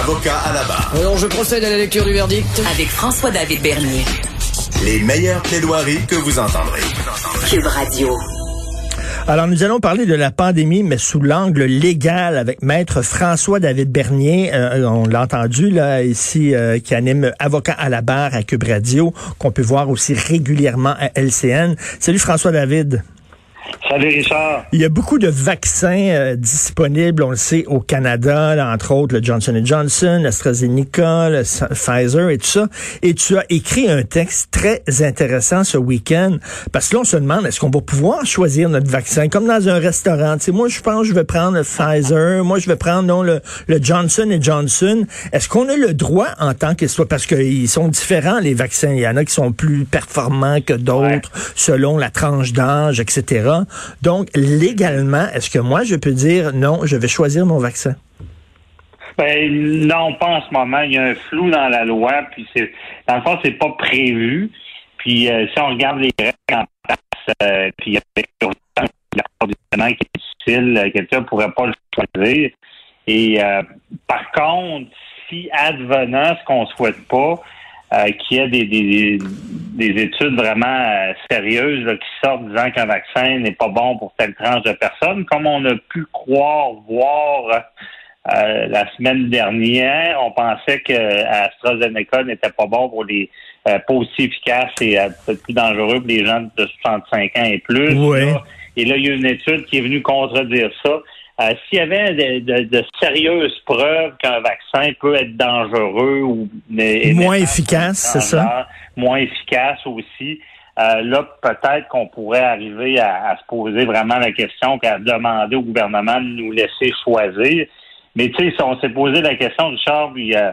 Avocat à la barre. Alors je procède à la lecture du verdict. Avec François-David Bernier. Les meilleures plaidoiries que vous entendrez. Cube Radio. Alors, nous allons parler de la pandémie, mais sous l'angle légal avec Maître François-David Bernier. Euh, on l'a entendu, là, ici, euh, qui anime Avocat à la barre à Cube Radio, qu'on peut voir aussi régulièrement à LCN. Salut François-David. Salut Richard. Il y a beaucoup de vaccins euh, disponibles, on le sait, au Canada, là, entre autres le Johnson Johnson, l'AstraZeneca, le Pfizer et tout ça. Et tu as écrit un texte très intéressant ce week-end, parce que là, on se demande, est-ce qu'on va pouvoir choisir notre vaccin, comme dans un restaurant. Tu sais, moi, je pense que je vais prendre le Pfizer, moi, je vais prendre non, le, le Johnson Johnson. Est-ce qu'on a le droit en tant que soit parce qu'ils sont différents, les vaccins? Il y en a qui sont plus performants que d'autres, selon la tranche d'âge, etc. Donc, légalement, est-ce que moi, je peux dire non, je vais choisir mon vaccin? Ben, non, pas en ce moment. Il y a un flou dans la loi, puis c'est dans le fond, c'est pas prévu. Puis euh, si on regarde les règles en place, euh, puis avec le qui est difficile, euh, quelqu'un pourrait pas le choisir. Et par contre, si advenant ce qu'on souhaite pas, euh, qu'il y ait des, des, des, études vraiment euh, sérieuses qui sortent disant qu'un vaccin n'est pas bon pour telle tranche de personnes, comme on a pu croire voir euh, la semaine dernière, on pensait que AstraZeneca n'était pas bon pour les pas aussi efficace et peut-être plus dangereux pour les gens de 65 ans et plus. et là, il y a une étude qui est venue contredire ça. Euh, s'il y avait de, sérieuses preuves qu'un vaccin peut être dangereux ou moins efficace, c'est ça, moins efficace aussi, euh, là peut-être qu'on pourrait arriver à, se poser vraiment la question qu'à demander au gouvernement de nous laisser choisir. Mais tu sais, si on s'est posé la question, Richard, puis, euh,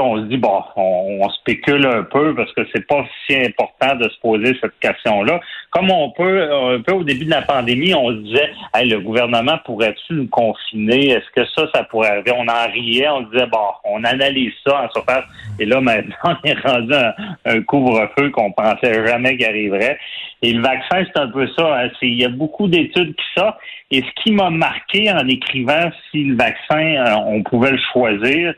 on se dit, bon, on, spécule un peu parce que c'est pas si important de se poser cette question-là. Comme on peut, un peu au début de la pandémie, on se disait, hey, le gouvernement pourrait-tu nous confiner? Est-ce que ça, ça pourrait arriver? On en riait, on disait, bon, on analyse ça en surface. Et là, maintenant, on est rendu un, un couvre-feu qu'on pensait jamais qu'il arriverait. Et le vaccin, c'est un peu ça. Hein. Il y a beaucoup d'études qui sortent. Et ce qui m'a marqué en écrivant si le vaccin, euh, on pouvait le choisir,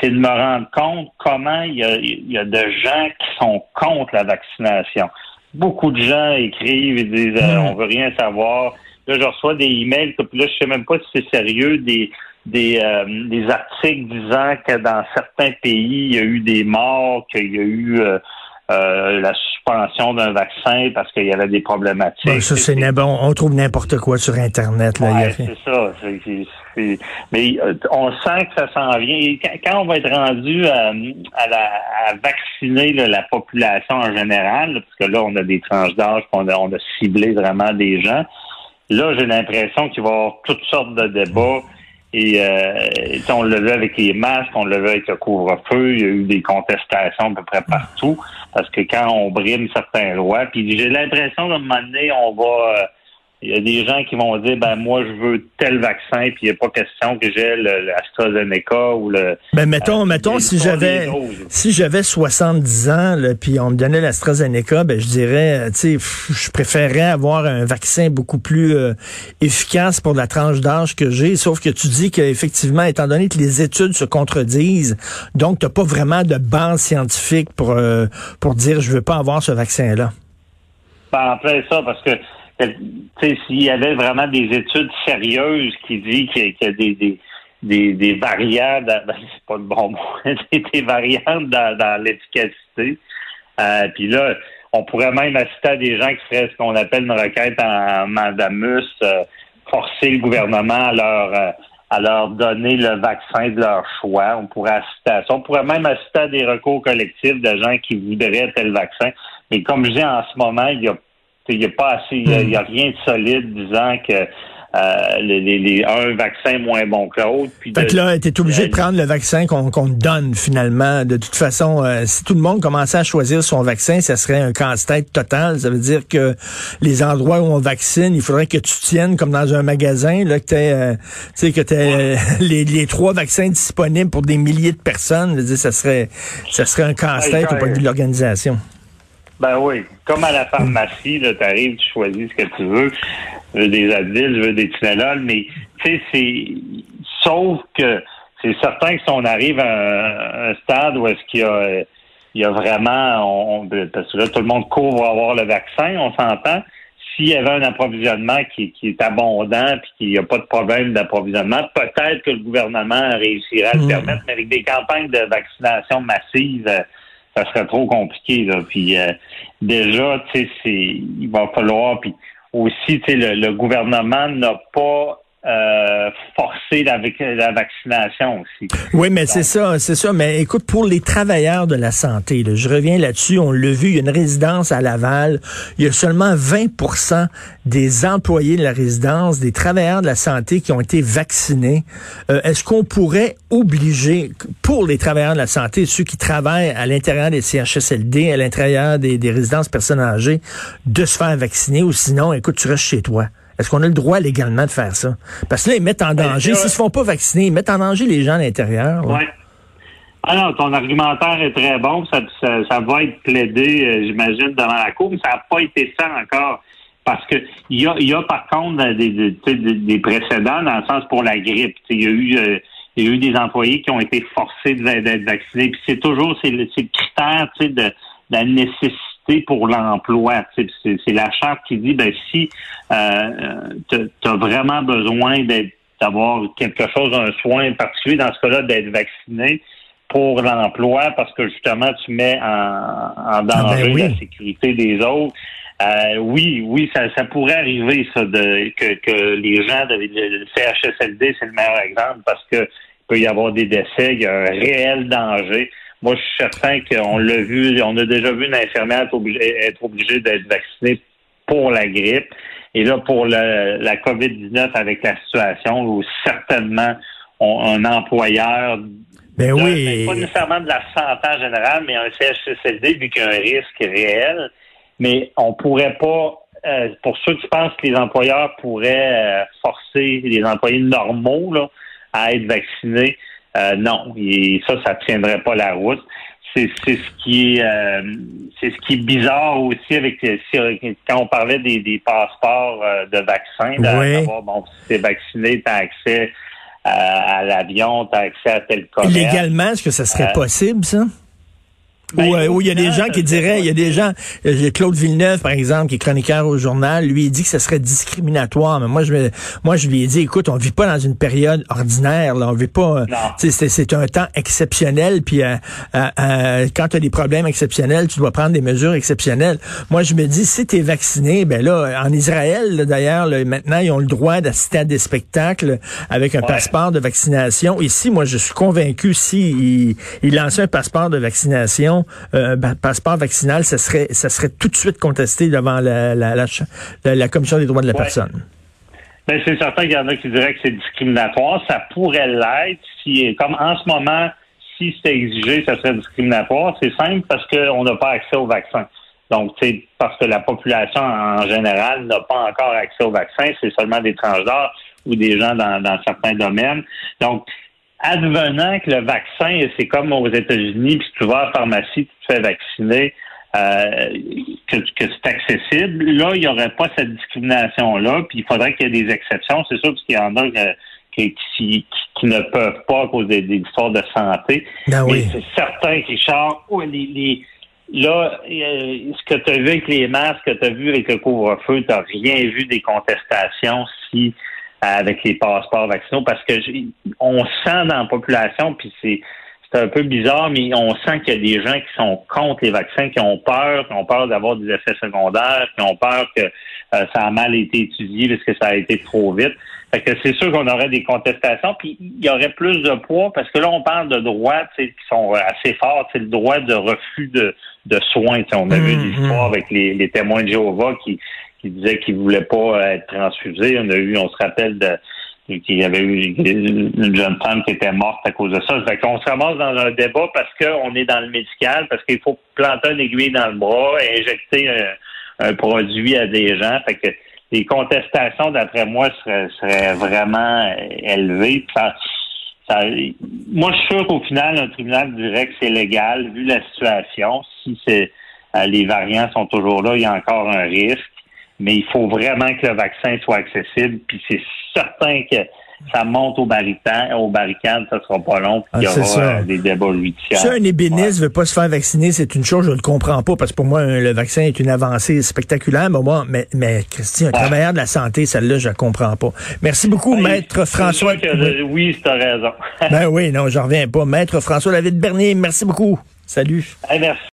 c'est de me rendre compte comment il y, a, il y a de gens qui sont contre la vaccination. Beaucoup de gens écrivent et disent euh, hmm. on veut rien savoir. Là, je reçois des emails, puis là, je sais même pas si c'est sérieux, des des, euh, des articles disant que dans certains pays, il y a eu des morts, qu'il y a eu euh, euh, la suspension d'un vaccin parce qu'il y avait des problématiques. ça, c'est bon. On trouve n'importe quoi sur Internet. Là, c'est ça. mais euh, on sent que ça s'en vient. quand, on va être rendu euh, à, la, à vacciner la population en général, parce que là, on a des tranches d'âge, on a, on a ciblé vraiment des gens, là, j'ai l'impression qu'il va y avoir toutes sortes de débats. Et euh, on l'a vu avec les masques, on l'a vu avec le couvre-feu, il y a eu des contestations à peu près partout, parce que quand on brime certains lois, puis j'ai l'impression qu'à un moment donné, on va... Euh, il y a des gens qui vont dire ben moi je veux tel vaccin puis il n'y a pas question que j'ai l'AstraZeneca ou le Ben mettons euh, mettons si j'avais si j'avais 70 ans là, puis on me donnait l'AstraZeneca ben je dirais euh, tu sais je préférerais avoir un vaccin beaucoup plus euh, efficace pour la tranche d'âge que j'ai sauf que tu dis qu'effectivement étant donné que les études se contredisent donc tu pas vraiment de base scientifique pour pour dire je veux pas avoir ce vaccin là. Ben après ça parce que s'il y avait vraiment des études sérieuses qui disent qu'il y a des, des, des, variantes, ben, c'est pas le bon mot, des, variantes dans, l'efficacité. Euh, puis là, on pourrait même assister à des gens qui feraient ce qu'on appelle une requête en mandamus, euh, forcer le gouvernement à leur, euh, à leur donner le vaccin de leur choix. On pourrait assister à ça. On pourrait même assister à des recours collectifs de gens qui voudraient tel vaccin. Mais comme je dis en ce moment, il y a il n'y a pas assez, il n'y a, rien de solide disant que euh, les, les, un vaccin moins bon que l'autre. Fait que là, tu es obligé de prendre le vaccin qu'on te donne finalement. De toute façon, euh, si tout le monde commençait à choisir son vaccin, ça serait un casse-tête total. Ça veut dire que les endroits où on vaccine, il faudrait que tu tiennes comme dans un magasin, là, que tu euh, sais, que t'aies les, les trois vaccins disponibles pour des milliers de personnes. dire, ça serait ça serait un casse-tête au point de vue de l'organisation. Ben oui. Comme à la pharmacie, tu arrives, tu choisis ce que tu veux. Je veux des Advil, je veux des Tylenol, mais tu sais, c'est sauf que c'est certain que si on arrive à un, stade où est-ce qu'il y a il y a vraiment on, parce que là, tout le monde court pour avoir le vaccin, on s'entend. S'il y avait un approvisionnement qui, est abondant puis qu'il n'y a pas de problème d'approvisionnement, peut-être que le gouvernement réussirait à le mmh. permettre, mais avec des campagnes de vaccination massives, ça serait trop compliqué. Là. Puis euh, déjà, tu sais, il va falloir. Puis aussi, tu sais, le, le gouvernement n'a pas euh, forcer la, la, vaccination aussi. Oui, mais c'est ça, c'est ça. Mais écoute, pour les travailleurs de la santé, je reviens là-dessus, on l'a vu, il y a une résidence à Laval, il y a seulement 20% des employés de la résidence, des travailleurs de la santé qui ont été vaccinés. Euh, est-ce qu'on pourrait obliger, pour les travailleurs de la santé, ceux qui travaillent à l'intérieur des CHSLD, à l'intérieur des, des résidences personnes âgées, de se faire vacciner? Ou sinon, écoute, tu restes chez toi? Est-ce qu'on a le droit légalement de faire ça? Parce que là, ils mettent en ben, danger, s'ils ne se font pas vacciner, ils mettent en danger les gens à l'intérieur. Oui. Alors, ton argumentaire est très bon. Ça, ça, va être plaidé, euh, j'imagine, devant la Cour, mais ça n'a pas été fait encore. Parce que il y a, y a par contre des, des, précédents dans le sens pour la grippe. Il y a eu euh, il y a eu des employés qui ont été forcés d'être vaccinés. Puis c'est toujours c'est le, critère de, de la nécessité pour l'emploi. C'est la charte qui dit ben si euh, tu as vraiment besoin d'avoir quelque chose, un soin particulier, dans ce cas-là, d'être vacciné pour l'emploi, parce que justement, tu mets en, ah, ben danger la sécurité des autres. Euh, oui, oui, ça, ça pourrait arriver, ça, de, que, que les gens de le CHSLD, c'est le meilleur exemple, parce que peut y avoir des décès, il y a un réel danger. Moi, je suis certain qu'on l'a vu, on a déjà vu une infirmière être obligée, d'être vaccinée pour la grippe. Et là, pour la COVID-19 avec la situation où certainement un employeur ben oui. pas nécessairement de la santé en général, mais un CHCLD, vu qu'il y a un risque réel. Mais on pourrait pas, euh, pour ceux qui pensent que les employeurs pourraient euh, forcer les employés normaux là, à être vaccinés, euh, non, et ça, ça tiendrait pas la route. C'est ce qui est euh, c'est ce qui est bizarre aussi avec quand on parlait des, des passeports euh, de vaccins, d'avoir bon si t'es vacciné, t'as accès à, l'avion, t'as accès à tel commerce. Légalement, est-ce que ça serait possible, ça? Ben, euh, où, il y a des gens qui diraient, il y a des gens, euh, Claude Villeneuve, par exemple, qui est chroniqueur au journal, lui, il dit que ce serait discriminatoire. Mais moi, je, moi, je lui ai dit, écoute, on vit pas dans une période ordinaire, là. On vit pas, c'est un temps exceptionnel, puis euh, quand tu as des problèmes exceptionnels, tu dois prendre des mesures exceptionnelles. Moi, je me dis, si tu es vacciné, ben là, en Israël, d'ailleurs, maintenant, ils ont le droit d'assister à des spectacles avec un passeport de vaccination. Ici, moi, je suis convaincu, si il, lançait un passeport de vaccination, euh, un passeport vaccinal, ça serait, ça serait tout de suite contesté devant la, la, la, Commission des droits de la personne. Ben, c'est certain qu'il y en a qui diraient que c'est discriminatoire. Ça pourrait l'être si, comme en ce moment, si c'était exigé, ça serait discriminatoire. C'est simple parce qu'on n'a pas accès au vaccin. Donc, c'est parce que la population en général n'a pas encore accès au vaccin, c'est seulement des d'âge ou des gens dans, dans certains domaines. Donc, advenant que le vaccin, c'est comme aux États-Unis, puis tu vas à la pharmacie, tu te fais vacciner, euh, que, c'est accessible, là, il n'y aurait pas cette discrimination-là, puis il faudrait qu'il y ait des exceptions. C'est sûr parce qu'il y en a euh, qui, qui, ne peuvent pas à cause des, histoires de santé. Ben Mais c'est certain, Richard, oh, les, les, là, euh, ce que tu as vu avec les masques, ce que tu as vu avec le couvre-feu, tu n'as rien vu des contestations si avec les passeports vaccinaux parce que on sent dans la population, puis c'est c'est un peu bizarre, mais on sent qu'il y a des gens qui sont contre les vaccins, qui ont peur, qui ont peur d'avoir des effets secondaires, qui ont peur que euh, ça a mal été étudié parce que ça a été trop vite. Fait que c'est sûr qu'on aurait des contestations, puis il y aurait plus de poids, parce que là, on parle de droits qui sont assez forts. C'est le droit de refus de, de soins. on a vu des mm-hmm. histoires avec les, les témoins de Jéhovah qui qui disait qu'il voulait pas être transfusé. On a eu, on se rappelle de qu'il y avait eu une jeune femme qui était morte à cause de ça. Fait qu'on se ramasse dans un débat parce qu'on est dans le médical, parce qu'il faut planter une aiguille dans le bras, et injecter un, produit à des gens. Fait que les contestations, d'après moi, seraient, vraiment élevées. moi, je suis sûr qu'au final, un tribunal dirait que c'est légal, vu la situation. Si c'est euh, les variants sont toujours là, il y a encore un risque mais il faut vraiment que le vaccin soit accessible. Puis c'est certain que ça monte au barricade, au barricade, ça sera pas long. Puis il y ah, aura euh, des débats judiciaires. Si un ébéniste ne veut pas se faire vacciner, c'est une chose, je ne le comprends pas, parce que pour moi, le vaccin est une avancée spectaculaire. Mais moi, mais, mais Christy, un travailleur de la santé, celle-là, je ne comprends pas. Merci beaucoup, ben, Maître François. oui, tu as raison. ben oui, non, je reviens pas. Maître François David Bernier, merci beaucoup. Salut. merci.